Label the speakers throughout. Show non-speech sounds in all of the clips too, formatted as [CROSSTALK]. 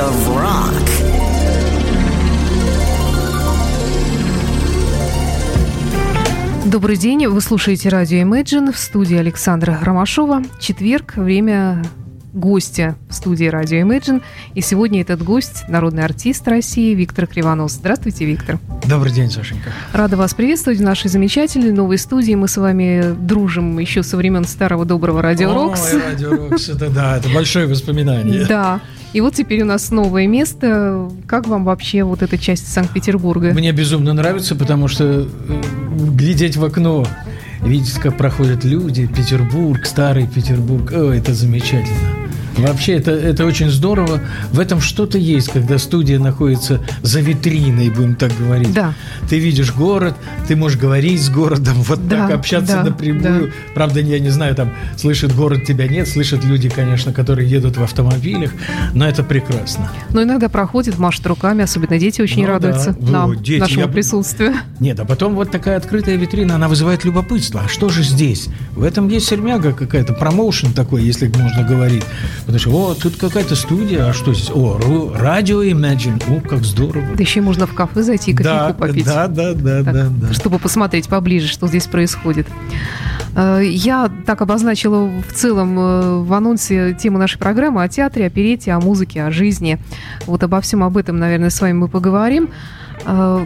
Speaker 1: of rock.
Speaker 2: Добрый день, вы слушаете радио Imagine в студии Александра Ромашова. Четверг, время гостя в студии радио Imagine. И сегодня этот гость – народный артист России Виктор Кривонос. Здравствуйте, Виктор.
Speaker 3: Добрый день, Сашенька.
Speaker 2: Рада вас приветствовать в нашей замечательной новой студии. Мы с вами дружим еще со времен старого доброго Радио Рокс.
Speaker 3: Ой, Радио Рокс, это да, это большое воспоминание.
Speaker 2: Да. И вот теперь у нас новое место. Как вам вообще вот эта часть Санкт-Петербурга?
Speaker 3: Мне безумно нравится, потому что э, глядеть в окно, видеть, как проходят люди, Петербург, старый Петербург, о, это замечательно. Вообще, это, это очень здорово. В этом что-то есть, когда студия находится за витриной, будем так говорить.
Speaker 2: Да.
Speaker 3: Ты видишь город, ты можешь говорить с городом, вот
Speaker 2: Да,
Speaker 3: так общаться
Speaker 2: да,
Speaker 3: напрямую.
Speaker 2: да.
Speaker 3: Правда, я не знаю, там слышит город, тебя нет, слышат люди, конечно, которые едут в автомобилях, но это прекрасно.
Speaker 2: Но иногда проходит, машет руками, особенно дети очень
Speaker 3: Ну да.
Speaker 2: радуются
Speaker 3: Ну,
Speaker 2: нам,
Speaker 3: дети,
Speaker 2: нашему
Speaker 3: я-
Speaker 2: присутствию.
Speaker 3: Нет, а потом вот такая открытая витрина, она вызывает любопытство. А что же здесь? В этом есть сермяга какая-то, промоушен такой, если можно говорить. Потому что, о, тут какая-то студия, а что здесь? О, радио Imagine, о, как здорово.
Speaker 2: Да еще можно в кафе зайти и кофейку
Speaker 3: Да,
Speaker 2: попить.
Speaker 3: да, да, да,
Speaker 2: Так,
Speaker 3: да, да.
Speaker 2: чтобы посмотреть поближе, что здесь происходит. Э, Я так обозначила в целом э, в анонсе тему нашей программы о театре, о перете, о музыке, о жизни. Вот обо всем об этом, наверное, с вами мы поговорим. Э,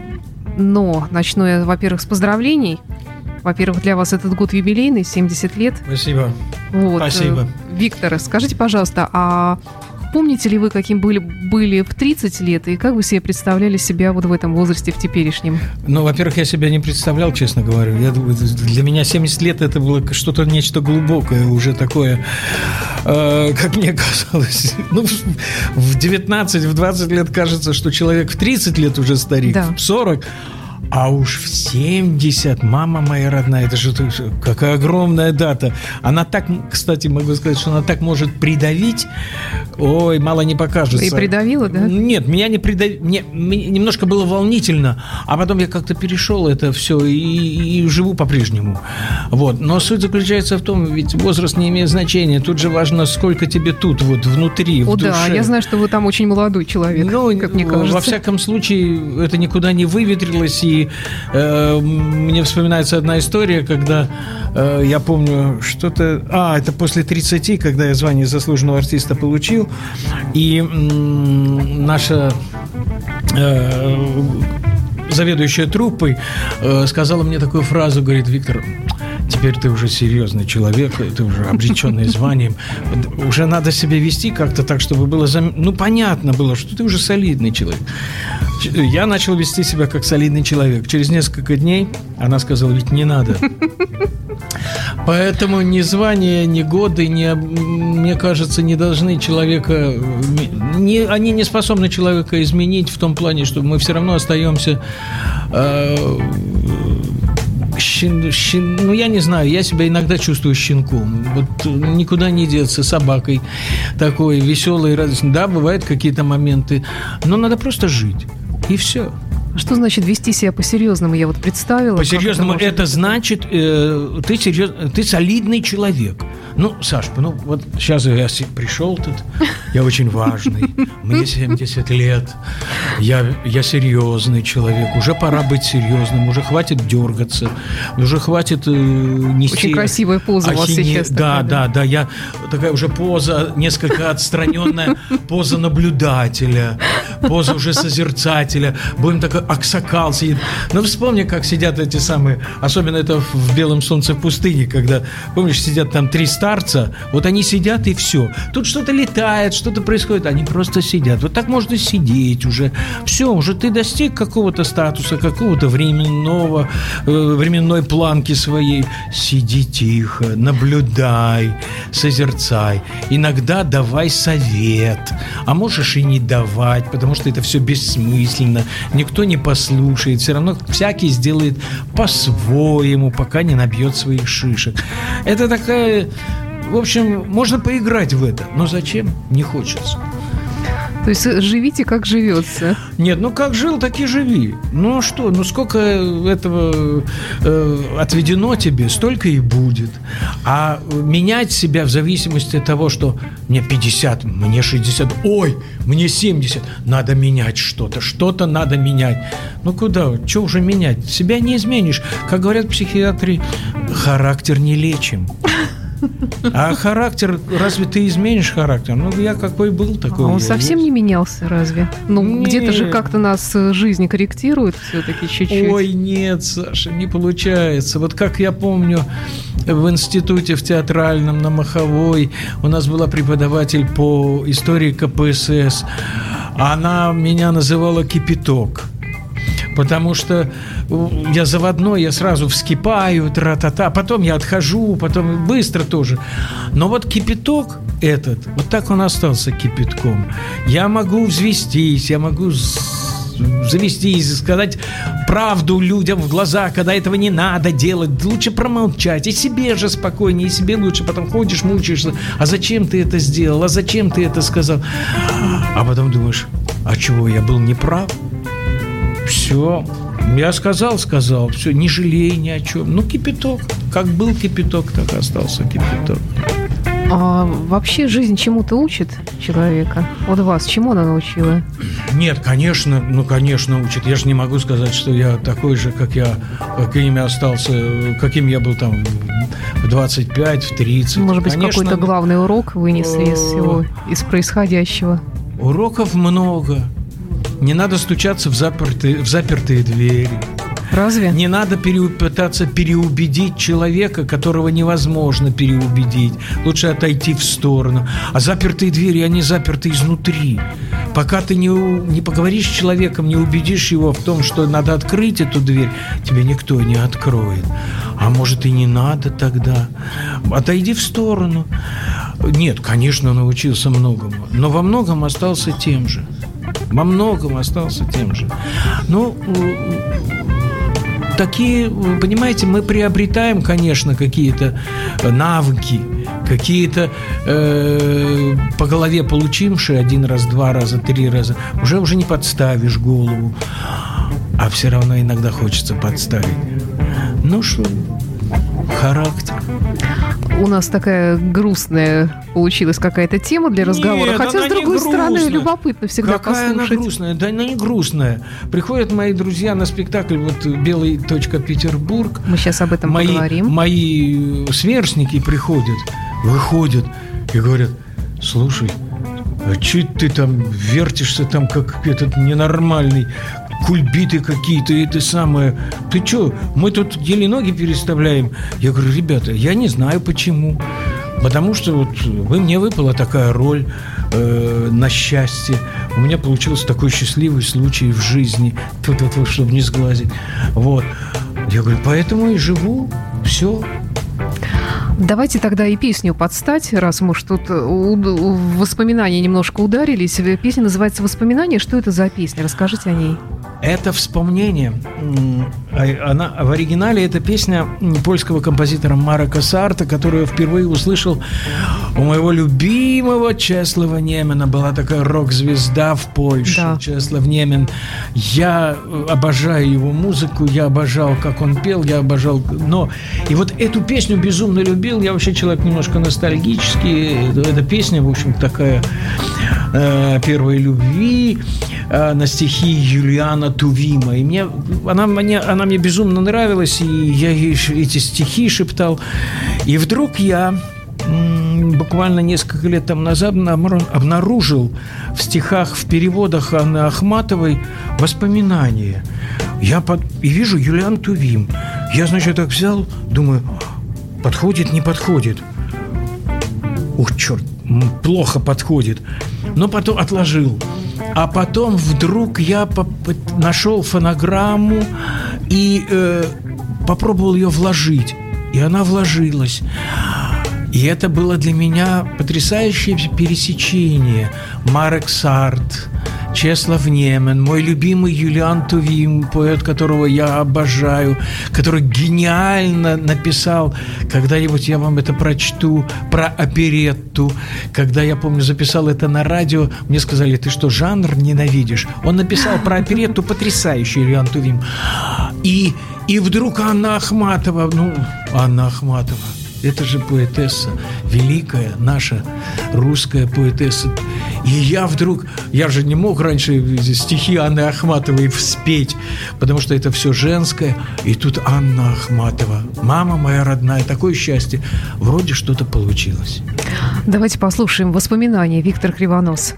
Speaker 2: Но начну я, во-первых, с поздравлений. Во-первых, для вас этот год юбилейный, 70 лет.
Speaker 3: Спасибо.
Speaker 2: Вот.
Speaker 3: Спасибо.
Speaker 2: Э, Виктор, скажите, пожалуйста, а помните ли вы, каким были, были в 30 лет, и как вы себе представляли себя вот в этом возрасте, в теперешнем?
Speaker 3: Ну, во-первых, я себя не представлял, честно говоря. Я, для меня 70 лет это было что-то нечто глубокое, уже такое, э, как мне казалось. Ну, в 19, в 20 лет кажется, что человек в 30 лет уже старик,
Speaker 2: Да.
Speaker 3: в 40. А уж в 70, мама моя родная, это же какая огромная дата. Она так, кстати, могу сказать, что она так может придавить. Ой, мало не покажется.
Speaker 2: И придавила, да?
Speaker 3: Нет, меня не придавило. Мне, мне немножко было волнительно, а потом я как-то перешел это все и, и живу по-прежнему. Вот. Но суть заключается в том, ведь возраст не имеет значения. Тут же важно, сколько тебе тут, вот внутри,
Speaker 2: О,
Speaker 3: в душе.
Speaker 2: да, я знаю, что вы там очень молодой человек,
Speaker 3: Ну,
Speaker 2: как мне
Speaker 3: во
Speaker 2: кажется.
Speaker 3: всяком случае, это никуда не выветрилось. И э, мне вспоминается одна история, когда э, я помню что-то... А, это после 30, когда я звание заслуженного артиста получил. И м, наша... э, заведующая труппой э, сказала мне такую фразу, говорит, Виктор, теперь ты уже серьезный человек, ты уже обреченный званием, уже надо себя вести как-то так, чтобы было, зам- ну, понятно было, что ты уже солидный человек. Я начал вести себя как солидный человек. Через несколько дней она сказала, ведь не надо. Поэтому ни звание, ни годы, ни, мне кажется, не должны человека... Не, они не способны человека изменить в том плане, что мы все равно остаемся... э, щен- щен- ну, я не знаю, я себя иногда чувствую щенком. Вот никуда не деться, собакой такой, веселой, радостной. Да, бывают какие-то моменты, но надо просто жить. И все.
Speaker 2: Что значит вести себя по-серьезному? Я вот представила.
Speaker 3: По-серьезному
Speaker 2: может
Speaker 3: это,
Speaker 2: быть.
Speaker 3: значит, э, ты, серьез, ты солидный человек. Ну, Саш, ну вот сейчас я пришел тут, я очень важный, мне 70 лет, я, я серьезный человек, уже пора быть серьезным, уже хватит дергаться, уже хватит э, нести...
Speaker 2: Очень красивая поза у вас сейчас
Speaker 3: Да,
Speaker 2: такая,
Speaker 3: да, да, я такая уже поза несколько отстраненная, поза наблюдателя, поза уже созерцателя. Будем такой аксакал сидит. Ну, вспомни, как сидят эти самые, особенно это в белом солнце в пустыне, когда, помнишь, сидят там три старца, вот они сидят и все. Тут что-то летает, что-то происходит, они просто сидят. Вот так можно сидеть уже. Все, уже ты достиг какого-то статуса, какого-то временного, э, временной планки своей. Сиди тихо, наблюдай, созерцай. Иногда давай совет, а можешь и не давать, потому что это все бессмысленно. Никто не послушает, все равно всякий сделает по-своему, пока не набьет своих шишек. Это такая... В общем, можно поиграть в это, но зачем? Не хочется.
Speaker 2: То есть живите, как живется.
Speaker 3: Нет, ну как жил, так и живи. Ну что, ну сколько этого э, отведено тебе, столько и будет. А менять себя в зависимости от того, что мне 50, мне 60, ой, мне 70, надо менять что-то, что-то надо менять. Ну куда, что уже менять? Себя не изменишь. Как говорят психиатры, характер не лечим. А характер, разве ты изменишь характер? Ну, я какой был, такой
Speaker 2: а он совсем
Speaker 3: есть.
Speaker 2: не менялся, разве? Ну, где-то же как-то нас э, жизнь корректирует все-таки чуть-чуть.
Speaker 3: Ой, нет, Саша, не получается. Вот как я помню, в институте в театральном на Маховой у нас была преподаватель по истории КПСС. Она меня называла кипяток потому что я заводной, я сразу вскипаю, тра-та-та, потом я отхожу, потом быстро тоже. Но вот кипяток этот, вот так он остался кипятком. Я могу взвестись, я могу завестись, сказать правду людям в глаза, когда этого не надо делать, лучше промолчать, и себе же спокойнее, и себе лучше, потом ходишь, мучаешься, а зачем ты это сделал, а зачем ты это сказал, а потом думаешь, а чего, я был неправ? Все. Я сказал, сказал. Все, не жалей ни о чем. Ну, кипяток. Как был кипяток, так и остался кипяток.
Speaker 2: А вообще жизнь чему-то учит человека? Вот вас чему она научила?
Speaker 3: Нет, конечно, ну, конечно, учит. Я же не могу сказать, что я такой же, как я, каким я остался, каким я был там в 25, в 30.
Speaker 2: Может быть, какой-то главный урок вынесли из всего, из происходящего?
Speaker 3: Уроков много. Не надо стучаться в запертые, в запертые двери.
Speaker 2: Разве?
Speaker 3: Не надо пере, пытаться переубедить человека, которого невозможно переубедить. Лучше отойти в сторону. А запертые двери, они заперты изнутри. Пока ты не, не поговоришь с человеком, не убедишь его в том, что надо открыть эту дверь, тебе никто не откроет. А может и не надо тогда. Отойди в сторону. Нет, конечно, научился многому, но во многом остался тем же. Во многом остался тем же. Ну, такие, понимаете, мы приобретаем, конечно, какие-то навыки, какие-то э, по голове получившие один раз, два раза, три раза, уже уже не подставишь голову, а все равно иногда хочется подставить. Ну что, характер
Speaker 2: у нас такая грустная получилась какая-то тема для разговора.
Speaker 3: Нет,
Speaker 2: Хотя, с другой стороны, любопытно всегда
Speaker 3: Какая
Speaker 2: послушать.
Speaker 3: она грустная? Да она не грустная. Приходят мои друзья на спектакль, вот «Белый точка Петербург».
Speaker 2: Мы сейчас об этом
Speaker 3: мои,
Speaker 2: поговорим.
Speaker 3: Мои сверстники приходят, выходят и говорят, слушай, а че ты там вертишься там, как этот ненормальный? Кульбиты какие-то, это самое. Ты что, мы тут еле ноги переставляем. Я говорю, ребята, я не знаю почему. Потому что вот вы мне выпала такая роль э, на счастье. У меня получился такой счастливый случай в жизни, тут [LAUGHS] вот, чтобы не сглазить. Вот. Я говорю, поэтому и живу. Все.
Speaker 2: Давайте тогда и песню подстать, раз мы уж тут в воспоминания немножко ударились. Песня называется «Воспоминания». Что это за песня? Расскажите о ней.
Speaker 3: Это вспомнение. А, она, в оригинале это песня польского композитора Марека Сарта, которую я впервые услышал у моего любимого Чеслова Немена. Была такая рок-звезда в Польше, да. Чеслов Немен. Я обожаю его музыку, я обожал, как он пел, я обожал... Но и вот эту песню безумно любил. Я вообще человек немножко ностальгический. Эта песня, в общем, такая э, первой любви э, на стихи Юлиана Тувима. И мне, она, мне, она мне безумно нравилась, и я ей эти стихи шептал. И вдруг я буквально несколько лет там назад обнаружил в стихах, в переводах Анны Ахматовой воспоминания. Я под... и вижу Юлиан Тувим. Я, значит, так взял, думаю, подходит, не подходит. Ух, черт, плохо подходит. Но потом отложил. А потом вдруг я нашел фонограмму и э, попробовал ее вложить. И она вложилась. И это было для меня потрясающее пересечение. Марек Сарт,
Speaker 2: Чеслав Немен, мой любимый Юлиан Тувим, поэт, которого я обожаю, который гениально написал, когда-нибудь я вам это прочту, про оперетту. Когда я, помню, записал это на радио, мне сказали, ты что, жанр ненавидишь? Он написал про оперетту потрясающий Юлиан Тувим. И, и вдруг Анна Ахматова, ну, Анна Ахматова, это же поэтесса, великая наша русская поэтесса. И я вдруг, я же не мог раньше стихи Анны Ахматовой вспеть, потому что это все женское. И тут Анна Ахматова, мама моя родная, такое счастье. Вроде что-то получилось.
Speaker 3: Давайте послушаем воспоминания Виктор Кривонос.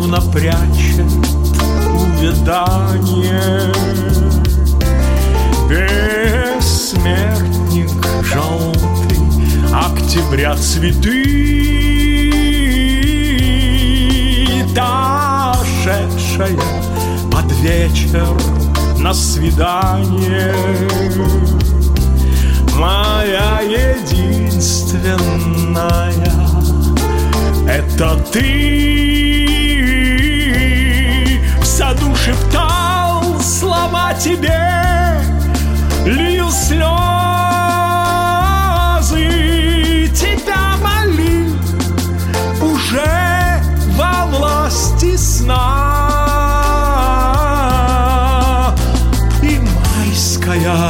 Speaker 3: Словно прячет увядание. Бессмертник желтый Октября цветы. Дошедшая под вечер на свидание. Моя единственная Это ты году шептал слова тебе, лью слезы, тебя молил уже во власти сна. И майская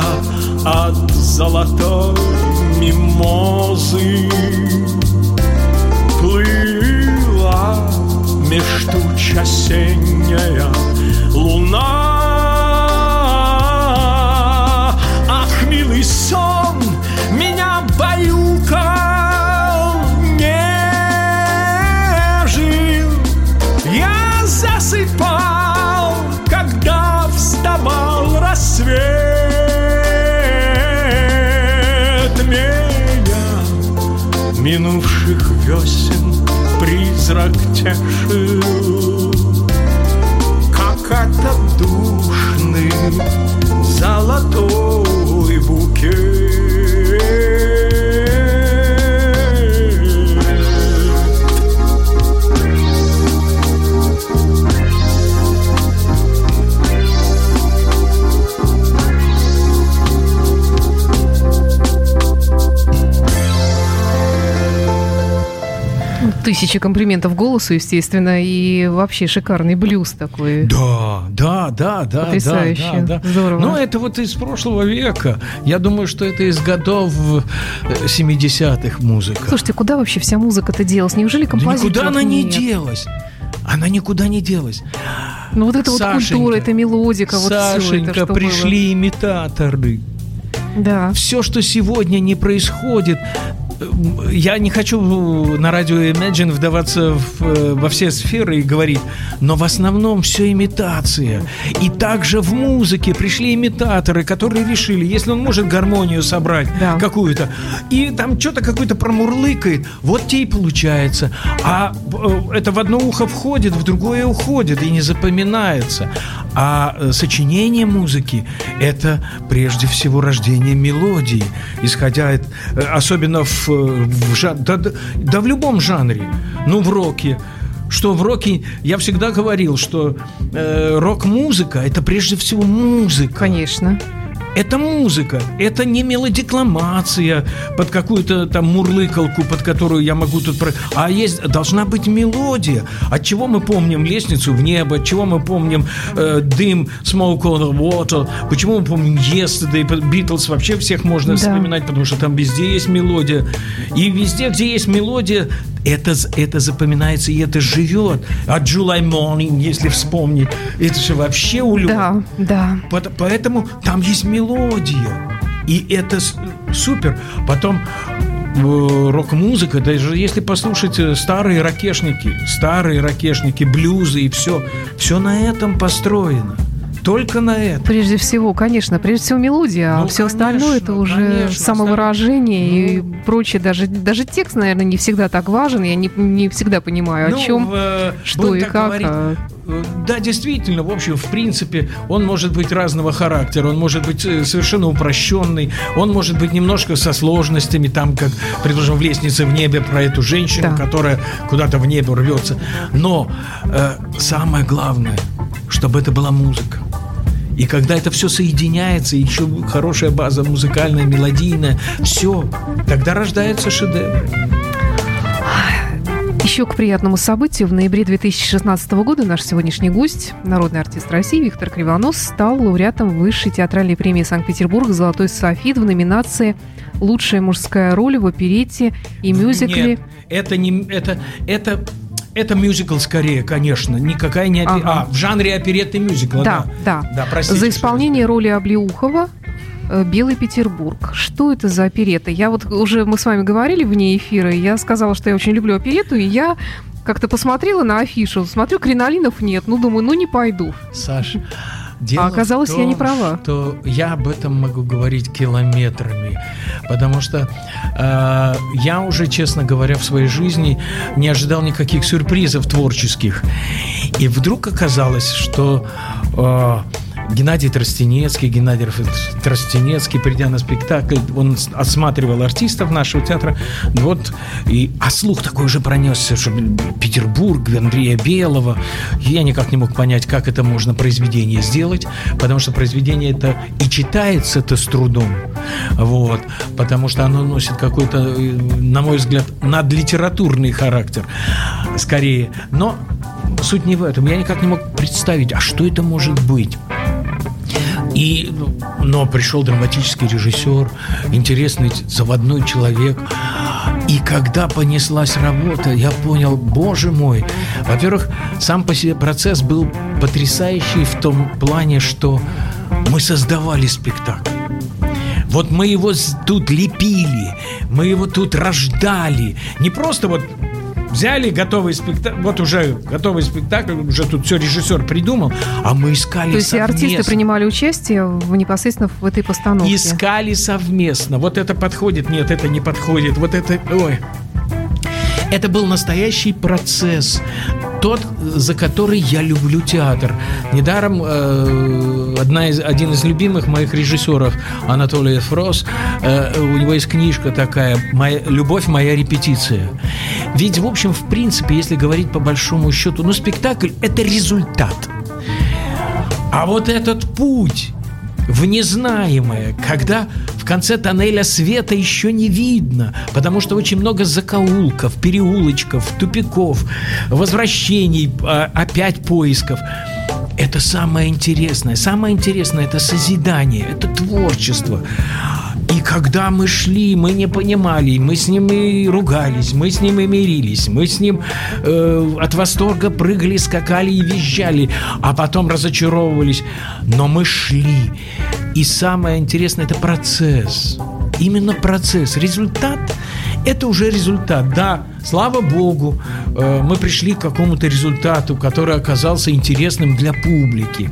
Speaker 3: от золотой мимозы плыла меж туч осенняя луна. Ах, милый сон, меня баюкал нежен. Я засыпал, когда вставал рассвет. Меня минувших весен призрак тешил. золотой. Тысячи комплиментов голосу, естественно, и вообще шикарный блюз такой.
Speaker 2: Да, да, да, да.
Speaker 3: Потрясающе.
Speaker 2: Да, да, да.
Speaker 3: Здорово.
Speaker 2: Ну, это вот из прошлого века. Я думаю, что это из годов 70-х э, музыка.
Speaker 3: Слушайте, куда вообще вся музыка-то делась? Неужели композиция?
Speaker 2: Да никуда она не делась. Она никуда не делась.
Speaker 3: Ну вот это Сашенька, вот культура, это мелодика, вот
Speaker 2: Сашенька,
Speaker 3: все это, что
Speaker 2: пришли
Speaker 3: было.
Speaker 2: имитаторы.
Speaker 3: Да.
Speaker 2: Все, что сегодня не происходит,
Speaker 3: я не хочу на радио Imagine вдаваться в, э, во все сферы и говорить, но в основном все имитация. И также в музыке пришли имитаторы, которые решили, если он может гармонию собрать да. какую-то, и там что-то какое-то промурлыкает, вот те и получается. А э, это в одно ухо входит, в другое уходит и не запоминается. А э, сочинение музыки – это прежде всего рождение мелодии, исходя, особенно в в жан... да, да, да в любом жанре. Ну, в роке, что в роке я всегда говорил, что э, рок-музыка это прежде всего музыка.
Speaker 2: Конечно.
Speaker 3: Это музыка, это не мелодикламация под какую-то там мурлыкалку, под которую я могу тут... Про... А есть, должна быть мелодия. От чего мы помним лестницу в небо, от чего мы помним э, дым, smoke on the water, почему мы помним yesterday, Beatles вообще всех можно да. вспоминать, потому что там везде есть мелодия. И везде, где есть мелодия, это, это запоминается и это живет. А July Morning, если вспомнить, это же вообще улет.
Speaker 2: Да, да.
Speaker 3: Поэтому там есть мелодия. И это супер. Потом э, рок-музыка, даже если послушать э, старые ракешники, старые ракешники, блюзы и все, все на этом построено. Только на это.
Speaker 2: Прежде всего, конечно, прежде всего мелодия, а ну, а все конечно, остальное это уже конечно, самовыражение ну, и прочее. Даже, даже текст, наверное, не всегда так важен. Я не, не всегда понимаю, ну, о чем, в, что и как. Говорить, а...
Speaker 3: Да, действительно, в общем, в принципе, он может быть разного характера, он может быть э, совершенно упрощенный, он может быть немножко со сложностями, там, как, предположим, в «Лестнице в небе» про эту женщину, да. которая куда-то в небо рвется. Но э, самое главное, чтобы это была музыка. И когда это все соединяется, еще хорошая база музыкальная, мелодийная, все, тогда рождается шедевр.
Speaker 2: Еще к приятному событию. В ноябре 2016 года наш сегодняшний гость, народный артист России Виктор Кривонос, стал лауреатом высшей театральной премии Санкт-Петербург «Золотой софит» в номинации «Лучшая мужская роль в оперете и мюзикле».
Speaker 3: Нет, это не... Это, это это мюзикл скорее, конечно. Никакая не опера... ага. А, в жанре оперетты мюзикла.
Speaker 2: Да, да. да. да простите, За исполнение роли Облеухова э, «Белый Петербург». Что это за оперета? Я вот уже, мы с вами говорили вне эфира, я сказала, что я очень люблю оперету, и я как-то посмотрела на афишу, смотрю, кринолинов нет, ну, думаю, ну, не пойду.
Speaker 3: Саша,
Speaker 2: Дело а оказалось, том, я не права.
Speaker 3: Что я об этом могу говорить километрами, потому что э, я уже, честно говоря, в своей жизни не ожидал никаких сюрпризов творческих, и вдруг оказалось, что э, Геннадий Тростенецкий, Геннадий Тростенецкий, придя на спектакль, он осматривал артистов нашего театра, вот, и, а слух такой уже пронесся, что Петербург, Андрея Белого, я никак не мог понять, как это можно произведение сделать, потому что произведение это и читается-то с трудом, вот, потому что оно носит какой-то, на мой взгляд, надлитературный характер, скорее, но суть не в этом. Я никак не мог представить, а что это может быть. И, но пришел драматический режиссер, интересный заводной человек. И когда понеслась работа, я понял, боже мой, во-первых, сам по себе процесс был потрясающий в том плане, что мы создавали спектакль. Вот мы его тут лепили, мы его тут рождали. Не просто вот взяли готовый спектакль, вот уже готовый спектакль, уже тут все режиссер придумал, а мы искали
Speaker 2: То есть совместно. артисты принимали участие в, непосредственно в этой постановке?
Speaker 3: Искали совместно. Вот это подходит, нет, это не подходит, вот это, ой. Это был настоящий процесс тот, за который я люблю театр. Недаром э, одна из, один из любимых моих режиссеров, Анатолий Фрос, э, у него есть книжка такая моя, «Любовь – моя репетиция». Ведь, в общем, в принципе, если говорить по большому счету, ну, спектакль – это результат. А вот этот путь в незнаемое, когда конце тоннеля света еще не видно, потому что очень много закоулков, переулочков, тупиков, возвращений, а, опять поисков. Это самое интересное. Самое интересное – это созидание, это творчество. И когда мы шли, мы не понимали, мы с ним и ругались, мы с ним и мирились, мы с ним э, от восторга прыгали, скакали и визжали, а потом разочаровывались. Но мы шли. И самое интересное – это процесс. Именно процесс. Результат Это уже результат. Да, слава богу, э, мы пришли к какому-то результату, который оказался интересным для публики.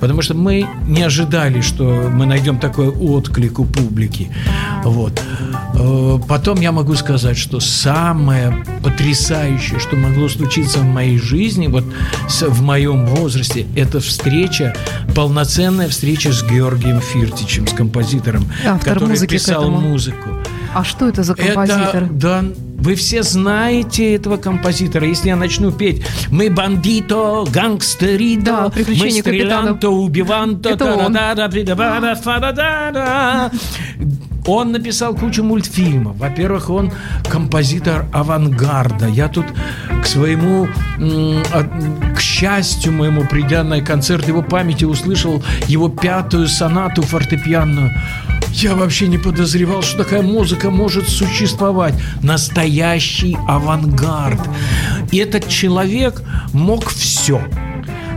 Speaker 3: Потому что мы не ожидали, что мы найдем такой отклик у публики. Вот. Э, потом я могу сказать, что самое потрясающее, что могло случиться в моей жизни, вот в моем возрасте, это встреча, полноценная встреча с Георгием Фиртичем, с композитором,
Speaker 2: Автор
Speaker 3: который писал музыку.
Speaker 2: А что это за композитор?
Speaker 3: Это, да, вы все знаете этого композитора. Если я начну петь «Мы бандито, гангстерито,
Speaker 2: да,
Speaker 3: мы стрелянто, убиванто.
Speaker 2: Он
Speaker 3: написал кучу мультфильмов. Во-первых, он композитор авангарда. Я тут к своему, к счастью моему, придя на концерт его памяти, услышал его пятую сонату фортепианную. Я вообще не подозревал, что такая музыка может существовать. Настоящий авангард. И этот человек мог все.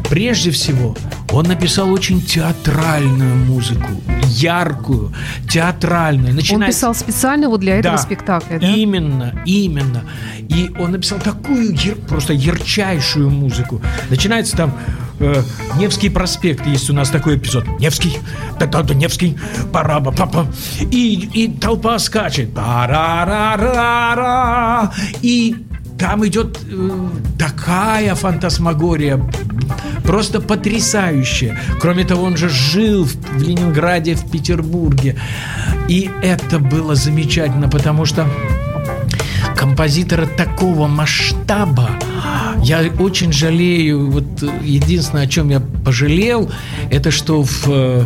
Speaker 3: Прежде всего, он написал очень театральную музыку, яркую, театральную.
Speaker 2: Начинает... Он писал специально вот для этого
Speaker 3: да,
Speaker 2: спектакля, да?
Speaker 3: Именно, именно. И он написал такую просто ярчайшую музыку. Начинается там э, Невский проспект, есть у нас такой эпизод. Невский, да да да Невский, пора ба папа. И, и толпа скачет. Та-ра-ра-ра-ра. И там идет э, такая фантасмагория, просто потрясающая. Кроме того, он же жил в, Ленинграде, в Петербурге. И это было замечательно, потому что композитора такого масштаба, я очень жалею, вот единственное, о чем я пожалел, это что в э,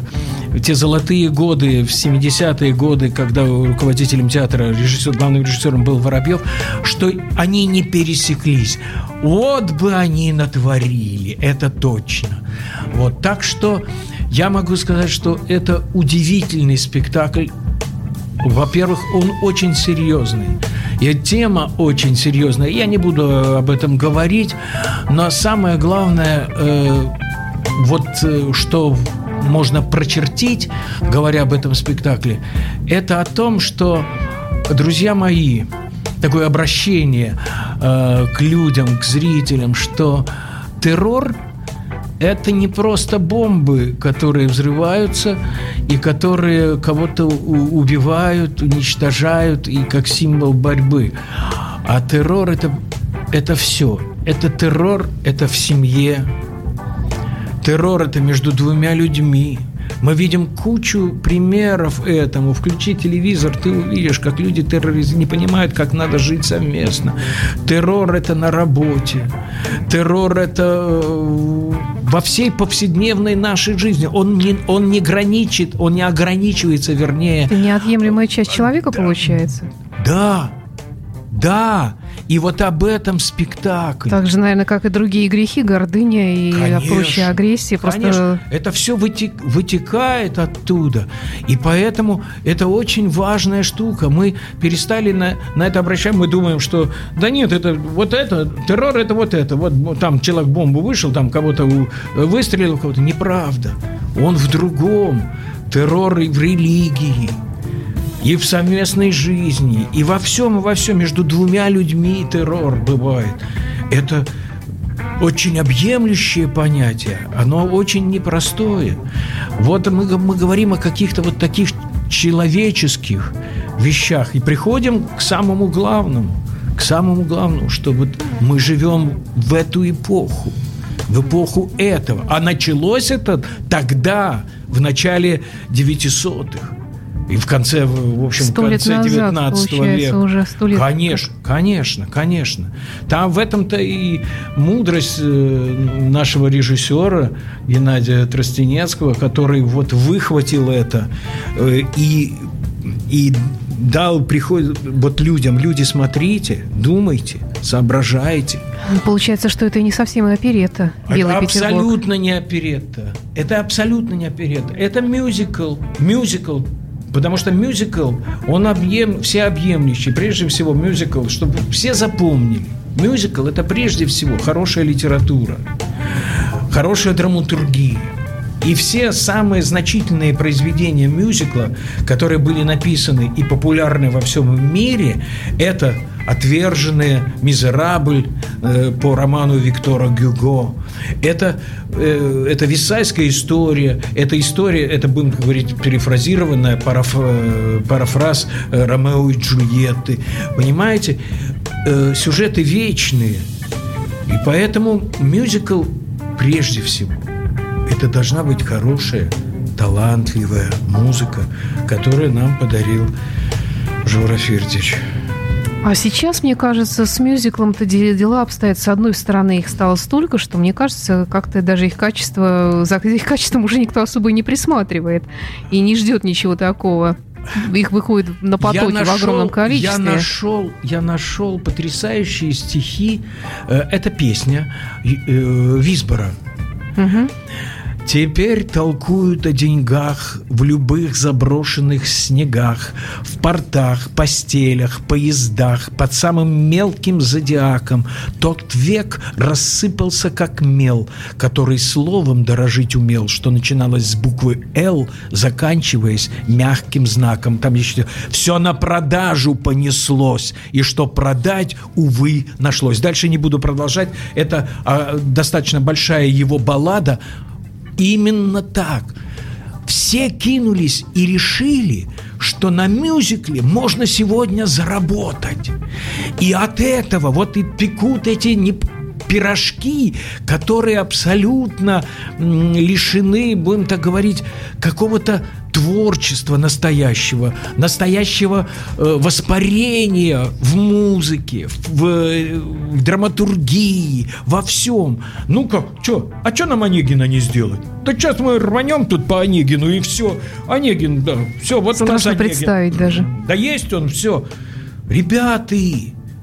Speaker 3: те золотые годы, в 70-е годы, когда руководителем театра, режиссер, главным режиссером был Воробьев, что они не пересеклись. Вот бы они натворили, это точно. Вот, так что я могу сказать, что это удивительный спектакль. Во-первых, он очень серьезный. И тема очень серьезная. Я не буду об этом говорить, но самое главное, э, вот э, что можно прочертить, говоря об этом спектакле, это о том, что, друзья мои, такое обращение э, к людям, к зрителям, что террор это не просто бомбы, которые взрываются и которые кого-то убивают, уничтожают и как символ борьбы. А террор это, это все. Это террор, это в семье, Террор это между двумя людьми. Мы видим кучу примеров этому. Включи телевизор, ты увидишь, как люди терроризм не понимают, как надо жить совместно. Террор это на работе. Террор это э, во всей повседневной нашей жизни. Он не, он не граничит, он не ограничивается, вернее.
Speaker 2: Это неотъемлемая часть человека да, получается.
Speaker 3: Да, да. И вот об этом спектакль.
Speaker 2: Так же, наверное, как и другие грехи, гордыня и конечно, прочая агрессия.
Speaker 3: Просто... Конечно, это все вытек, вытекает оттуда. И поэтому это очень важная штука. Мы перестали на, на это обращать. Мы думаем, что да нет, это вот это, террор это вот это. Вот там человек бомбу вышел, там кого-то выстрелил, кого-то. Неправда. Он в другом. Террор и в религии и в совместной жизни, и во всем, и во всем между двумя людьми террор бывает. Это очень объемлющее понятие, оно очень непростое. Вот мы, мы говорим о каких-то вот таких человеческих вещах и приходим к самому главному, к самому главному, что вот мы живем в эту эпоху, в эпоху этого. А началось это тогда, в начале 900-х. И в конце, в общем, в конце
Speaker 2: назад, 19 века. Уже 100 лет.
Speaker 3: Конечно, конечно, конечно. Там в этом-то и мудрость э, нашего режиссера Геннадия Тростенецкого, который вот выхватил это э, и, и дал приход вот людям, люди, смотрите, думайте, соображайте.
Speaker 2: Получается, что это не совсем оперета.
Speaker 3: Белый это абсолютно не оперета. Это абсолютно не оперета. Это мюзикл. Мюзикл Потому что мюзикл, он объем, всеобъемлющий. Прежде всего мюзикл, чтобы все запомнили. Мюзикл – это прежде всего хорошая литература, хорошая драматургия. И все самые значительные произведения мюзикла, которые были написаны и популярны во всем мире, это «Отверженные», «Мизерабль» э, по роману Виктора Гюго. Это, э, это Висайская история, это история, это, будем говорить, перефразированная параф, э, парафраз Ромео и Джульетты. Понимаете, сюжеты вечные. И поэтому мюзикл прежде всего это должна быть хорошая, талантливая музыка, которую нам подарил Жора Фирдич.
Speaker 2: А сейчас, мне кажется, с мюзиклом-то дела обстоят. С одной стороны, их стало столько, что, мне кажется, как-то даже их качество, за их качеством уже никто особо не присматривает и не ждет ничего такого. Их выходит на потоке нашел, в огромном количестве.
Speaker 3: Я нашел, я нашел потрясающие стихи. Э, это песня э, Висбора. Угу. Теперь толкуют о деньгах в любых заброшенных снегах, в портах, постелях, поездах, под самым мелким зодиаком. Тот век рассыпался как мел, который словом дорожить умел, что начиналось с буквы «Л», заканчиваясь мягким знаком. Там еще все на продажу понеслось, и что продать, увы, нашлось. Дальше не буду продолжать. Это а, достаточно большая его баллада, Именно так. Все кинулись и решили, что на мюзикле можно сегодня заработать. И от этого вот и пекут эти не пирожки, которые абсолютно лишены, будем так говорить, какого-то творчества настоящего, настоящего э, воспарения в музыке, в, в драматургии, во всем. Ну как, что? А что нам Онегина не сделать? Да сейчас мы рванем тут по Онегину и все. Онегин, да, все, вот
Speaker 2: Страшно
Speaker 3: у нас Онегин.
Speaker 2: представить даже.
Speaker 3: Да есть он, все. Ребята,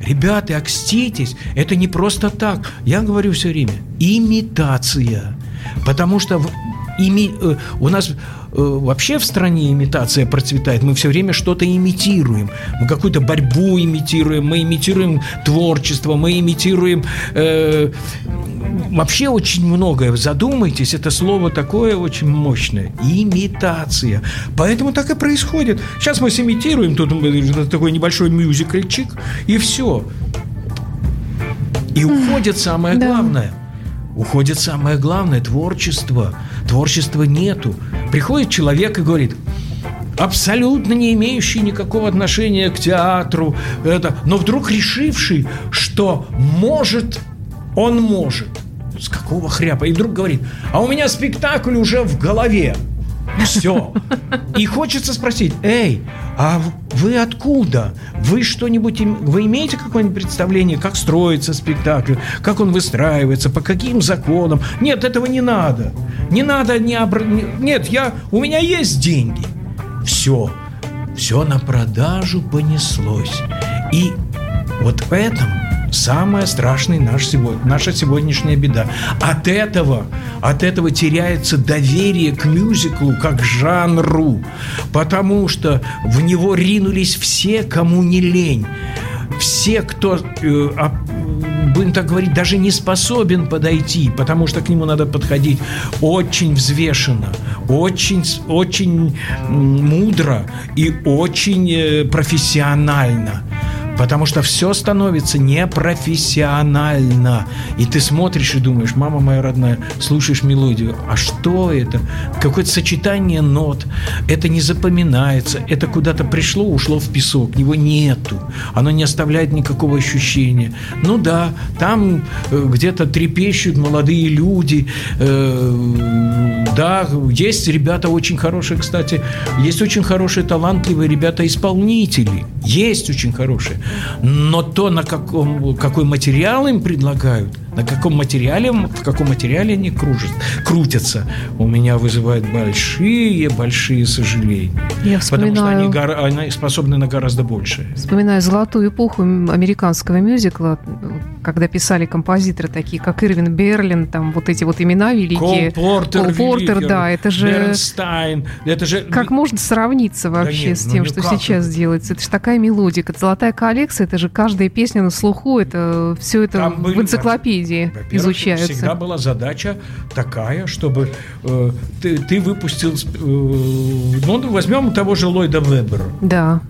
Speaker 3: ребята, окститесь, это не просто так. Я говорю все время, имитация. Потому что ими, э, у нас Э, вообще в стране имитация процветает. Мы все время что-то имитируем. Мы какую-то борьбу имитируем, мы имитируем творчество, мы имитируем э, вообще очень многое. Задумайтесь, это слово такое очень мощное. Имитация. Поэтому так и происходит. Сейчас мы симитируем, тут такой небольшой мюзикльчик, и все. И уходит самое главное. Уходит самое главное – творчество. Творчества нету. Приходит человек и говорит, абсолютно не имеющий никакого отношения к театру, это, но вдруг решивший, что может, он может. С какого хряпа? И вдруг говорит, а у меня спектакль уже в голове. Все. И хочется спросить, эй, а вы откуда? Вы что-нибудь, вы имеете какое-нибудь представление, как строится спектакль, как он выстраивается, по каким законам? Нет, этого не надо. Не надо, не обр... нет, я, у меня есть деньги. Все, все на продажу понеслось. И вот в этом самая страшная наш сегодня, наша сегодняшняя беда. От этого, от этого теряется доверие к мюзиклу как жанру, потому что в него ринулись все, кому не лень. Все, кто, э, будем так говорить, даже не способен подойти, потому что к нему надо подходить очень взвешенно, очень, очень мудро и очень э, профессионально. Потому что все становится непрофессионально. И ты смотришь и думаешь, мама моя родная, слушаешь мелодию, а что это? Какое-то сочетание нот. Это не запоминается. Это куда-то пришло, ушло в песок. Его нету. Оно не оставляет никакого ощущения. Ну да, там э, где-то трепещут молодые люди. Э, да, есть ребята очень хорошие, кстати. Есть очень хорошие, талантливые ребята-исполнители. Есть очень хорошие. Но то, на каком, какой материал им предлагают, на каком материале, в каком материале они кружат, крутятся, у меня вызывает большие-большие сожаления.
Speaker 2: Я вспоминаю...
Speaker 3: Потому что они, они способны на гораздо большее.
Speaker 2: Вспоминаю золотую эпоху американского мюзикла, когда писали композиторы такие, как Ирвин Берлин, там вот эти вот имена великие.
Speaker 3: Кол Портер,
Speaker 2: Кол Портер да, это же...
Speaker 3: Бернстайн, это же...
Speaker 2: Как можно сравниться вообще да нет, с ну тем, ну что сейчас делается? Это же такая мелодика. Золотая коллекция, это же каждая песня на слуху, это все это Там в энциклопедии виде изучаются?
Speaker 3: Всегда была задача такая, чтобы э, ты, ты выпустил... Э, ну, возьмем того же Ллойда Вебера.
Speaker 2: Да.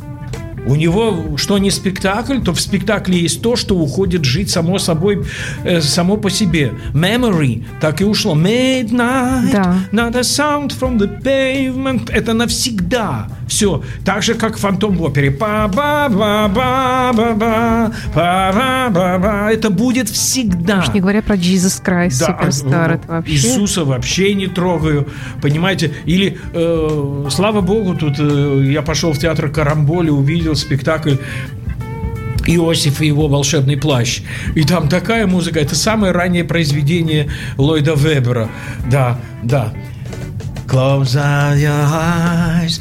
Speaker 3: У него, что не спектакль, то в спектакле есть то, что уходит жить само собой, э, само по себе. Memory так и ушло. Midnight, да. not a sound from the pavement. Это навсегда. Все. Так же, как фантом в опере. па ба ба ба ба ба па ба ба ба Это будет всегда.
Speaker 2: Уж не говоря про Jesus Christ, да, суперстар. Это вообще...
Speaker 3: Иисуса вообще не трогаю. Понимаете? Или, э, слава богу, тут э, я пошел в театр Карамболи, увидел видел спектакль Иосиф и его волшебный плащ. И там такая музыка. Это самое раннее произведение Ллойда Вебера. Да, да. Close your eyes.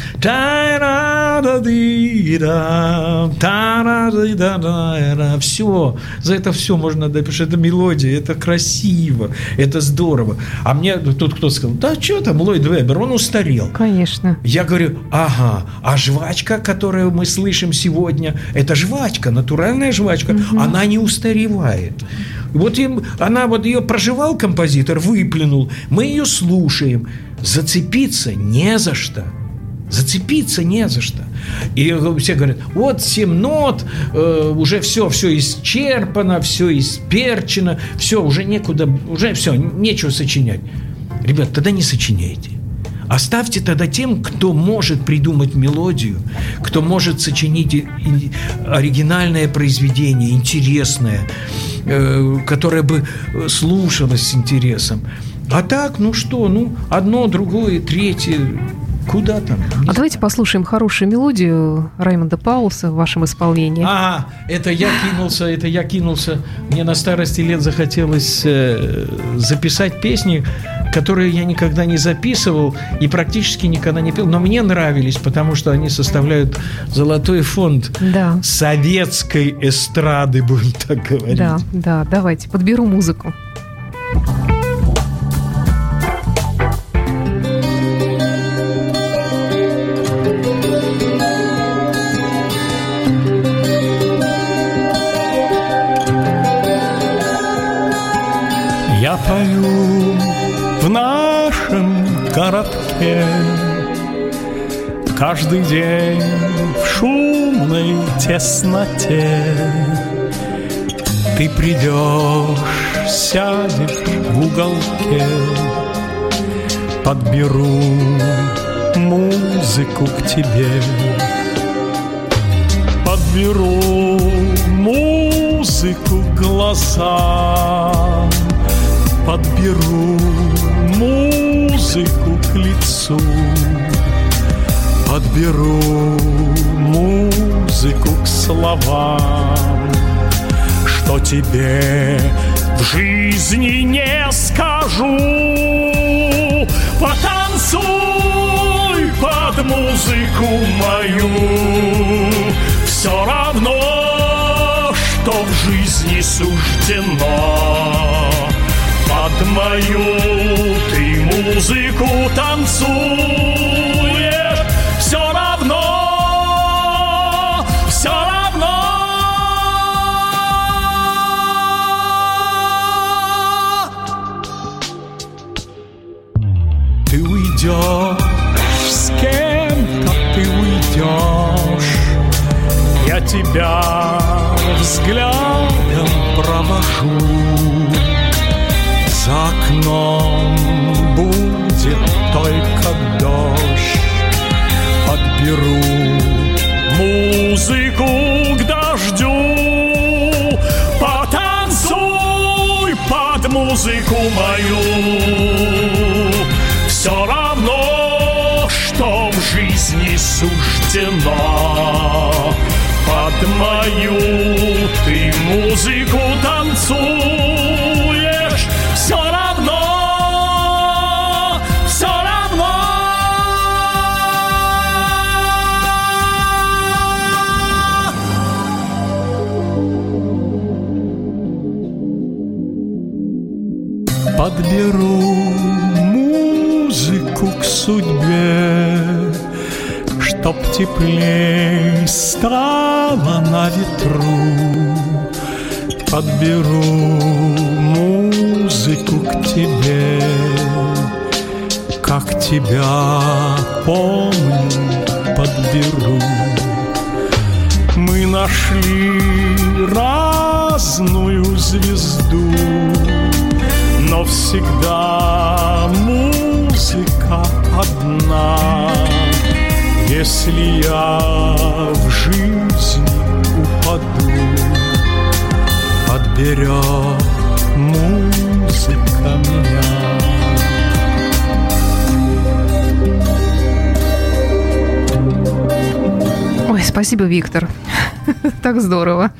Speaker 3: Все. За это все можно что это мелодия, это красиво, это здорово. А мне тут кто сказал, да что там Ллойд Вебер, он устарел.
Speaker 2: Конечно.
Speaker 3: Я говорю, ага, а жвачка, которую мы слышим сегодня, это жвачка, натуральная жвачка, угу. она не устаревает. Вот им, она вот ее проживал композитор, выплюнул, мы ее слушаем зацепиться не за что. Зацепиться не за что. И все говорят, вот семь нот, э, уже все, все исчерпано, все исперчено, все, уже некуда, уже все, нечего сочинять. Ребят, тогда не сочиняйте. Оставьте тогда тем, кто может придумать мелодию, кто может сочинить оригинальное произведение, интересное, э, которое бы слушалось с интересом. А так, ну что, ну, одно, другое, третье, Куда там? Не
Speaker 2: а знаю. давайте послушаем хорошую мелодию Раймонда Пауса в вашем исполнении.
Speaker 3: А, это я кинулся, это я кинулся. Мне на старости лет захотелось э, записать песни, которые я никогда не записывал и практически никогда не пел, но мне нравились, потому что они составляют золотой фонд да. советской эстрады, будем так говорить.
Speaker 2: Да, да, давайте, подберу музыку.
Speaker 1: Пою в нашем городке. Каждый день в шумной тесноте. Ты придешь, сядешь в уголке. Подберу музыку к тебе. Подберу музыку глазам Подберу музыку к лицу. Подберу музыку к словам Что тебе в жизни не скажу. Потанцуй под музыку мою. Все равно, что в жизни суждено под мою ты музыку танцуешь. Все равно, все равно. Ты уйдешь, с кем-то ты уйдешь Я тебя взглядом окном будет только дождь. Подберу музыку к дождю Потанцуй под музыку мою. Все равно, что в жизни суждено. Под мою ты музыку танцуй теплей стало на ветру. Подберу музыку
Speaker 3: к тебе, как тебя помню, подберу. Мы нашли разную звезду, но всегда Если я в жизни упаду, подберет музыка меня.
Speaker 2: Ой, спасибо, Виктор. [LAUGHS] Так здорово.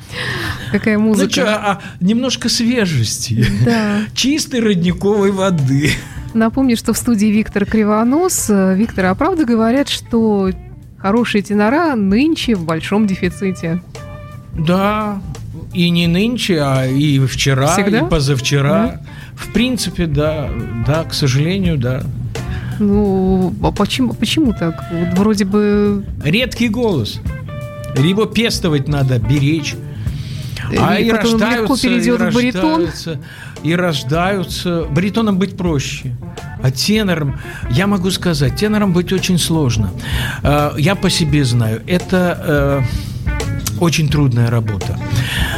Speaker 2: Какая
Speaker 3: Ну
Speaker 2: музыка.
Speaker 3: что, а немножко свежести.
Speaker 2: Да. [LAUGHS]
Speaker 3: Чистой родниковой воды.
Speaker 2: Напомню, что в студии Виктор Кривонос. Э, Виктор, а правда говорят, что хорошие тенора нынче в большом дефиците?
Speaker 3: Да, и не нынче, а и вчера,
Speaker 2: Всегда?
Speaker 3: и позавчера. В принципе, да, да, к сожалению, да.
Speaker 2: Ну, а почему, почему так? Вот вроде бы...
Speaker 3: Редкий голос. Либо пестовать надо, беречь. А
Speaker 2: и
Speaker 3: и
Speaker 2: потом легко
Speaker 3: рождаются,
Speaker 2: перейдет
Speaker 3: и
Speaker 2: в баритон.
Speaker 3: рождаются, и рождаются. Баритоном быть проще. А тенором, я могу сказать, тенором быть очень сложно. Э, Я по себе знаю, это э, очень трудная работа.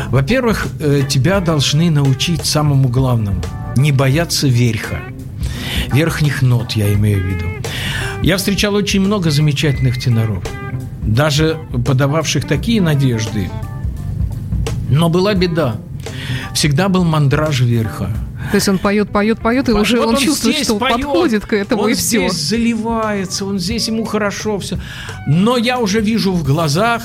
Speaker 3: Во-первых, э, тебя должны научить самому главному – не бояться верха. Верхних нот, я имею в виду. Я встречал очень много замечательных теноров, даже подававших такие надежды, но была беда. Всегда был мандраж верха.
Speaker 2: То есть он поет, поет, поет, и
Speaker 3: Вот
Speaker 2: уже он, чувствует,
Speaker 3: здесь
Speaker 2: что
Speaker 3: поет,
Speaker 2: подходит к этому,
Speaker 3: он
Speaker 2: и все.
Speaker 3: здесь заливается, он здесь ему хорошо все. Но я уже вижу в глазах,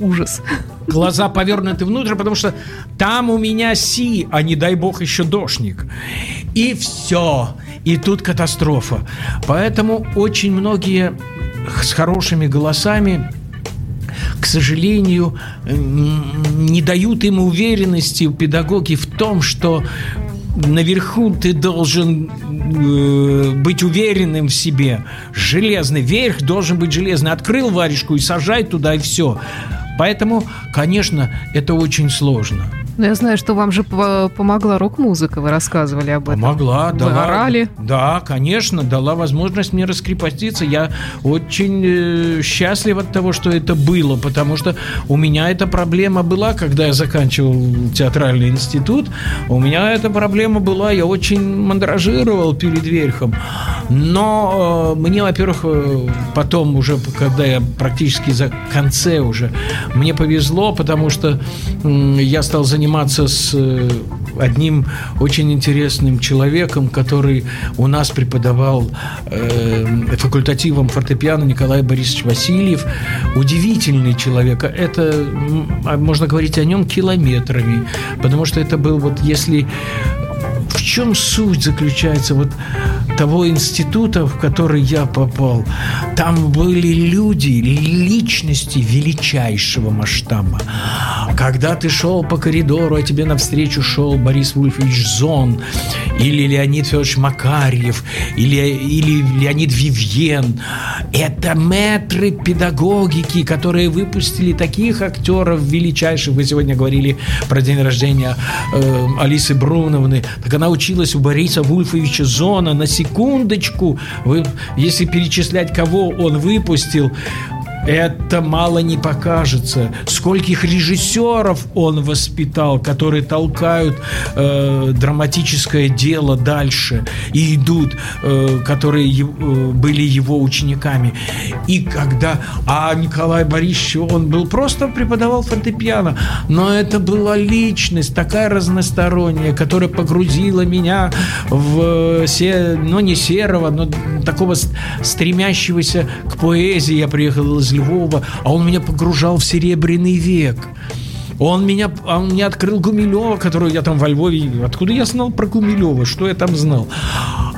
Speaker 2: Ужас.
Speaker 3: глаза повернуты внутрь, потому что там у меня си, а не дай бог еще дошник. И все. И тут катастрофа. Поэтому очень многие с хорошими голосами к сожалению, не дают им уверенности педагоги в том, что наверху ты должен э, быть уверенным в себе. Железный верх должен быть железный. Открыл варежку и сажай туда, и все. Поэтому, конечно, это очень сложно.
Speaker 2: Но я знаю, что вам же по- помогла рок-музыка, вы рассказывали об этом.
Speaker 3: Помогла,
Speaker 2: Вы
Speaker 3: дала.
Speaker 2: орали?
Speaker 3: Да, конечно, дала возможность мне раскрепоститься. Я очень э, счастлив от того, что это было, потому что у меня эта проблема была, когда я заканчивал театральный институт. У меня эта проблема была, я очень мандражировал перед верхом. Но э, мне, во-первых, э, потом уже, когда я практически за конце уже, мне повезло, потому что м, я стал заниматься с э, одним очень интересным человеком, который у нас преподавал э, факультативом фортепиано Николай Борисович Васильев. Удивительный человек. Это м, а можно говорить о нем километрами, потому что это был вот если в чем суть заключается вот того института, в который я попал? Там были люди, личности величайшего масштаба. Когда ты шел по коридору, а тебе навстречу шел Борис Вульфович Зон, или Леонид Федорович Макарьев, или, или Леонид Вивьен. Это метры педагогики, которые выпустили таких актеров величайших. Вы сегодня говорили про день рождения э, Алисы Бруновны. Так она училась у Бориса Вульфовича Зона. На секундочку, вы, если перечислять, кого он выпустил, это мало не покажется. Скольких режиссеров он воспитал, которые толкают э, драматическое дело дальше и идут, э, которые э, были его учениками. И когда... А Николай Борисович, он был просто преподавал фортепиано, но это была личность такая разносторонняя, которая погрузила меня в э, се, ну не серого, но такого стремящегося к поэзии. Я приехал из Львова, а он меня погружал в серебряный век. Он меня, он мне открыл Гумилева, которую я там во Львове... Откуда я знал про Гумилева? Что я там знал?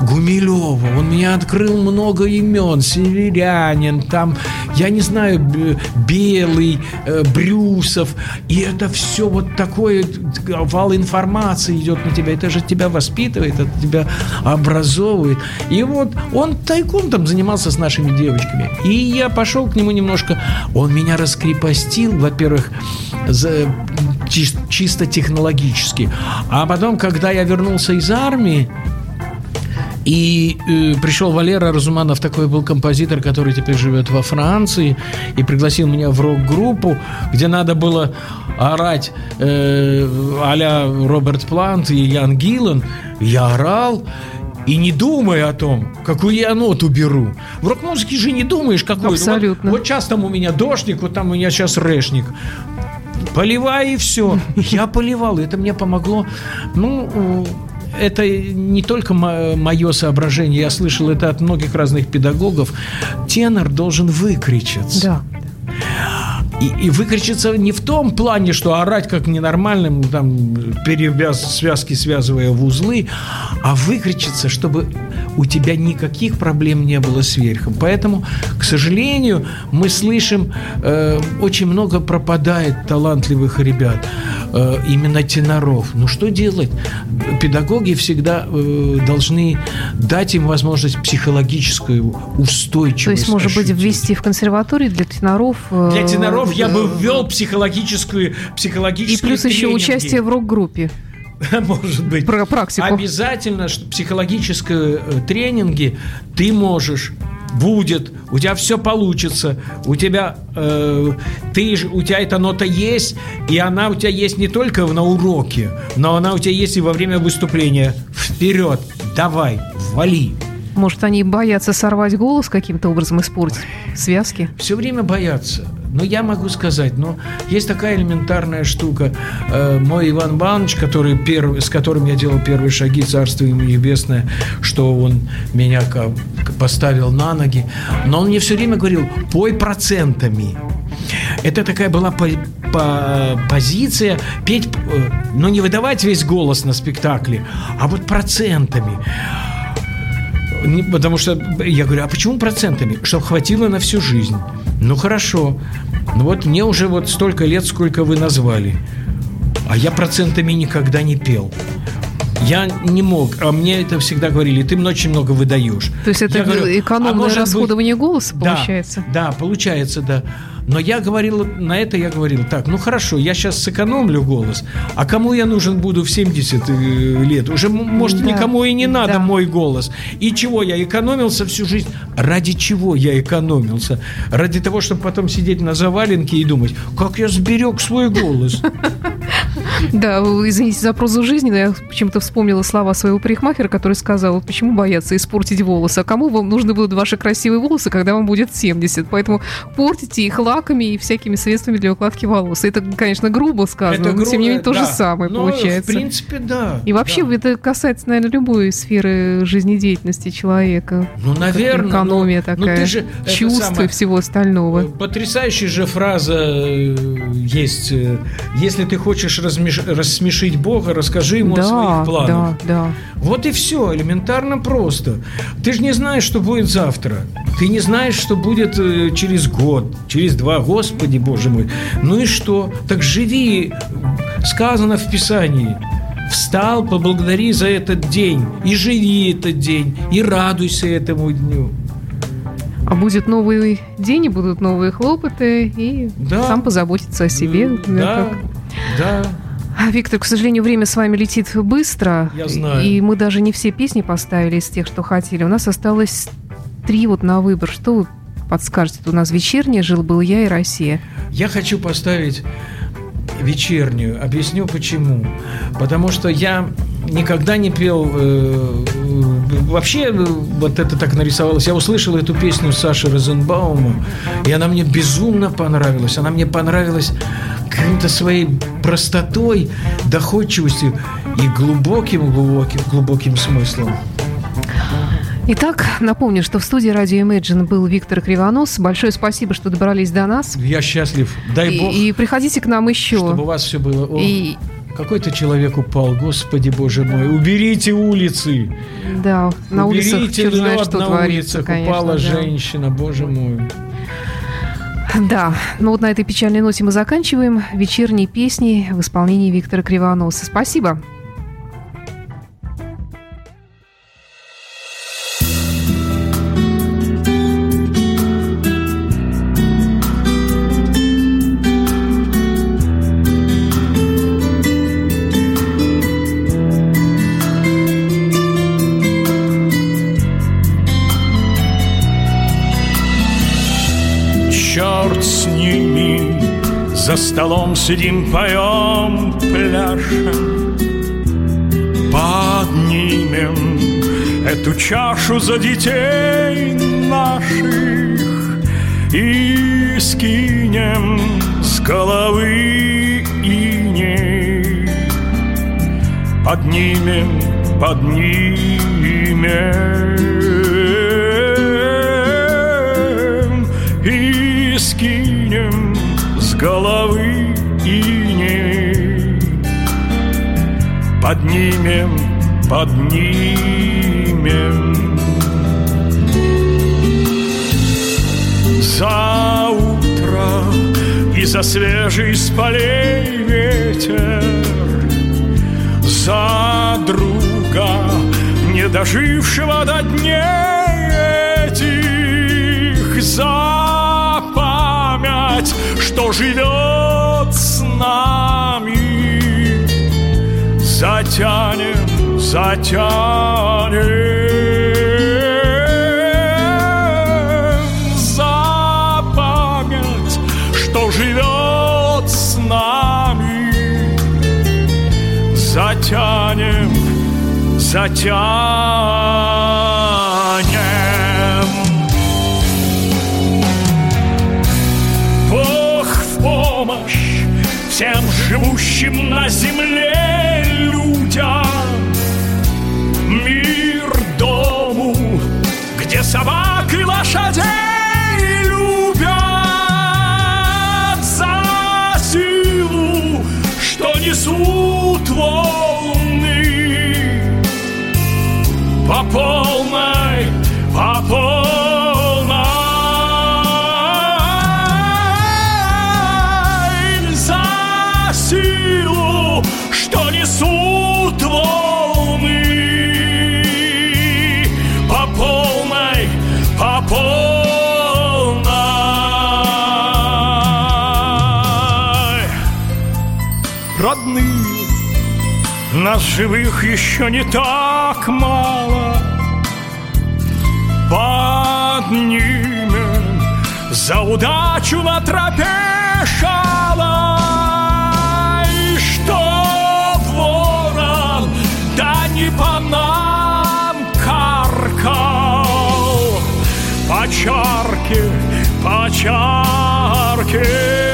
Speaker 3: Гумилева. Он мне открыл много имен. Северянин, там, я не знаю, Белый, э, Брюсов. И это все вот такое, вал информации идет на тебя. Это же тебя воспитывает, это тебя образовывает. И вот он тайком там занимался с нашими девочками. И я пошел к нему немножко. Он меня раскрепостил, во-первых, за- чис- чисто технологически. А потом, когда я вернулся из армии, И э, пришел Валера Разуманов, такой был композитор, который теперь живет во Франции, и пригласил меня в рок-группу, где надо было орать э, а Роберт Плант и Ян Гиллан. Я орал, и не думая о том, какую я ноту беру. В рок-музыке же не думаешь, какую.
Speaker 2: Абсолютно.
Speaker 3: Вот, вот сейчас там у меня дождик, вот там у меня сейчас рэшник. Поливай и все. Я поливал, это мне помогло. Ну, это не только мое соображение, я слышал это от многих разных педагогов. Тенор должен выкричаться.
Speaker 2: Да.
Speaker 3: И, и выкричиться не в том плане, что орать как ненормальным, там, перевяз, связки связывая в узлы, а выкричиться, чтобы у тебя никаких проблем не было с верхом. Поэтому, к сожалению, мы слышим, э, очень много пропадает талантливых ребят, э, именно теноров. Ну что делать? Педагоги всегда э, должны дать им возможность психологическую устойчивость. То
Speaker 2: есть, может ощутить. быть, ввести в консерватории для теноров...
Speaker 3: Э, для теноров я бы ввел психологическую, психологическую
Speaker 2: И плюс еще участие в рок-группе. [LAUGHS]
Speaker 3: Может быть.
Speaker 2: Про практику.
Speaker 3: Обязательно, что психологические э, тренинги ты можешь будет, у тебя все получится, у тебя, э, ты, у тебя эта нота есть, и она у тебя есть не только на уроке, но она у тебя есть и во время выступления. Вперед, давай, вали.
Speaker 2: Может, они боятся сорвать голос каким-то образом, испортить связки?
Speaker 3: Все время боятся. Но я могу сказать, но есть такая элементарная штука. Э, мой Иван Иванович, который первый, с которым я делал первые шаги, царство ему небесное, что он меня поставил на ноги, но он мне все время говорил, пой процентами. Это такая была по, по, позиция петь, э, но не выдавать весь голос на спектакле, а вот процентами. Потому что я говорю, а почему процентами? Чтобы хватило на всю жизнь. Ну хорошо. Ну вот мне уже вот столько лет, сколько вы назвали. А я процентами никогда не пел. Я не мог, а мне это всегда говорили, ты очень много выдаешь.
Speaker 2: То есть это говорю, экономное а расходование быть... голоса получается?
Speaker 3: Да, да, получается, да. Но я говорил, на это я говорил, так, ну хорошо, я сейчас сэкономлю голос, а кому я нужен буду в 70 э, лет? Уже, может, да. никому и не надо да. мой голос. И чего я экономился всю жизнь? Ради чего я экономился? Ради того, чтобы потом сидеть на заваленке и думать, как я сберег свой голос. [LAUGHS]
Speaker 2: Да, извините за прозу жизни, но я почему-то вспомнила слова своего парикмахера, который сказал, почему бояться испортить волосы, а кому вам нужны будут ваши красивые волосы, когда вам будет 70, поэтому портите их лаками и всякими средствами для укладки волос. Это, конечно, грубо сказано, это но тем не менее то да. же самое но, получается.
Speaker 3: В принципе, да.
Speaker 2: И вообще
Speaker 3: да.
Speaker 2: это касается, наверное, любой сферы жизнедеятельности человека.
Speaker 3: Ну, наверное.
Speaker 2: Экономия ну, такая, ну, же, чувства самое, и всего остального.
Speaker 3: Потрясающая же фраза э, есть. Э, Если ты хочешь размеш... рассмешить Бога, расскажи ему
Speaker 2: да,
Speaker 3: о своих планах.
Speaker 2: Да, да.
Speaker 3: Вот и все, элементарно просто. Ты же не знаешь, что будет завтра. Ты не знаешь, что будет э, через год, через два, Господи, Боже мой. Ну и что? Так живи, сказано в Писании. Встал, поблагодари за этот день, и живи этот день, и радуйся этому дню.
Speaker 2: А будет новый день, и будут новые хлопоты, и да. сам позаботиться о себе.
Speaker 3: Да, да.
Speaker 2: А, Виктор, к сожалению, время с вами летит быстро.
Speaker 3: Я знаю.
Speaker 2: И мы даже не все песни поставили из тех, что хотели. У нас осталось три вот на выбор. Что вы подскажете? У нас вечерняя «Жил-был я» и «Россия».
Speaker 3: Я хочу поставить вечернюю. Объясню почему. Потому что я никогда не пел... Э, вообще, э, вот это так нарисовалось. Я услышал эту песню Саши Розенбаума, и она мне безумно понравилась. Она мне понравилась каким-то своей простотой, доходчивостью и глубоким, глубоким, глубоким смыслом.
Speaker 2: Итак, напомню, что в студии радио Imagine был Виктор Кривонос. Большое спасибо, что добрались до нас.
Speaker 3: Я счастлив. Дай
Speaker 2: и,
Speaker 3: бог.
Speaker 2: И приходите к нам еще.
Speaker 3: Чтобы у вас все было. О, и... Какой-то человек упал, господи боже мой. Уберите улицы.
Speaker 2: Да, на
Speaker 3: Уберите
Speaker 2: улицах черт знает, что
Speaker 3: на
Speaker 2: творится,
Speaker 3: улицах.
Speaker 2: конечно,
Speaker 3: Упала
Speaker 2: да.
Speaker 3: женщина, боже мой.
Speaker 2: Да, ну вот на этой печальной ноте мы заканчиваем вечерние песни в исполнении Виктора Кривоноса. Спасибо.
Speaker 3: Сидим, поем, пляшем. Поднимем эту чашу за детей наших И скинем с головы иней Поднимем, поднимем И скинем с головы Поднимем, поднимем. За утро и за свежий с полей ветер За друга, не дожившего до дней этих За память, что живет с нами Затянем, затянем. За память, что живет с нами. Затянем, затянем. Бог в помощь всем живущим на земле Родные, нас живых еще не так мало. Поднимем за удачу на тропе шалой Что ворон, да не по нам каркал. По чарке, по чарке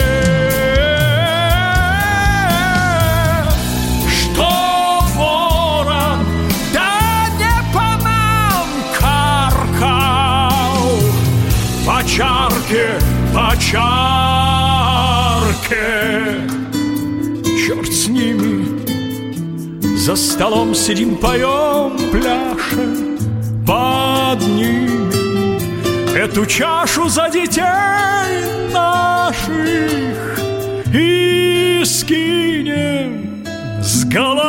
Speaker 3: чарке, по чарке Черт с ними. За столом сидим, поем, пляшем Поднимем Эту чашу за детей наших И скинем с головы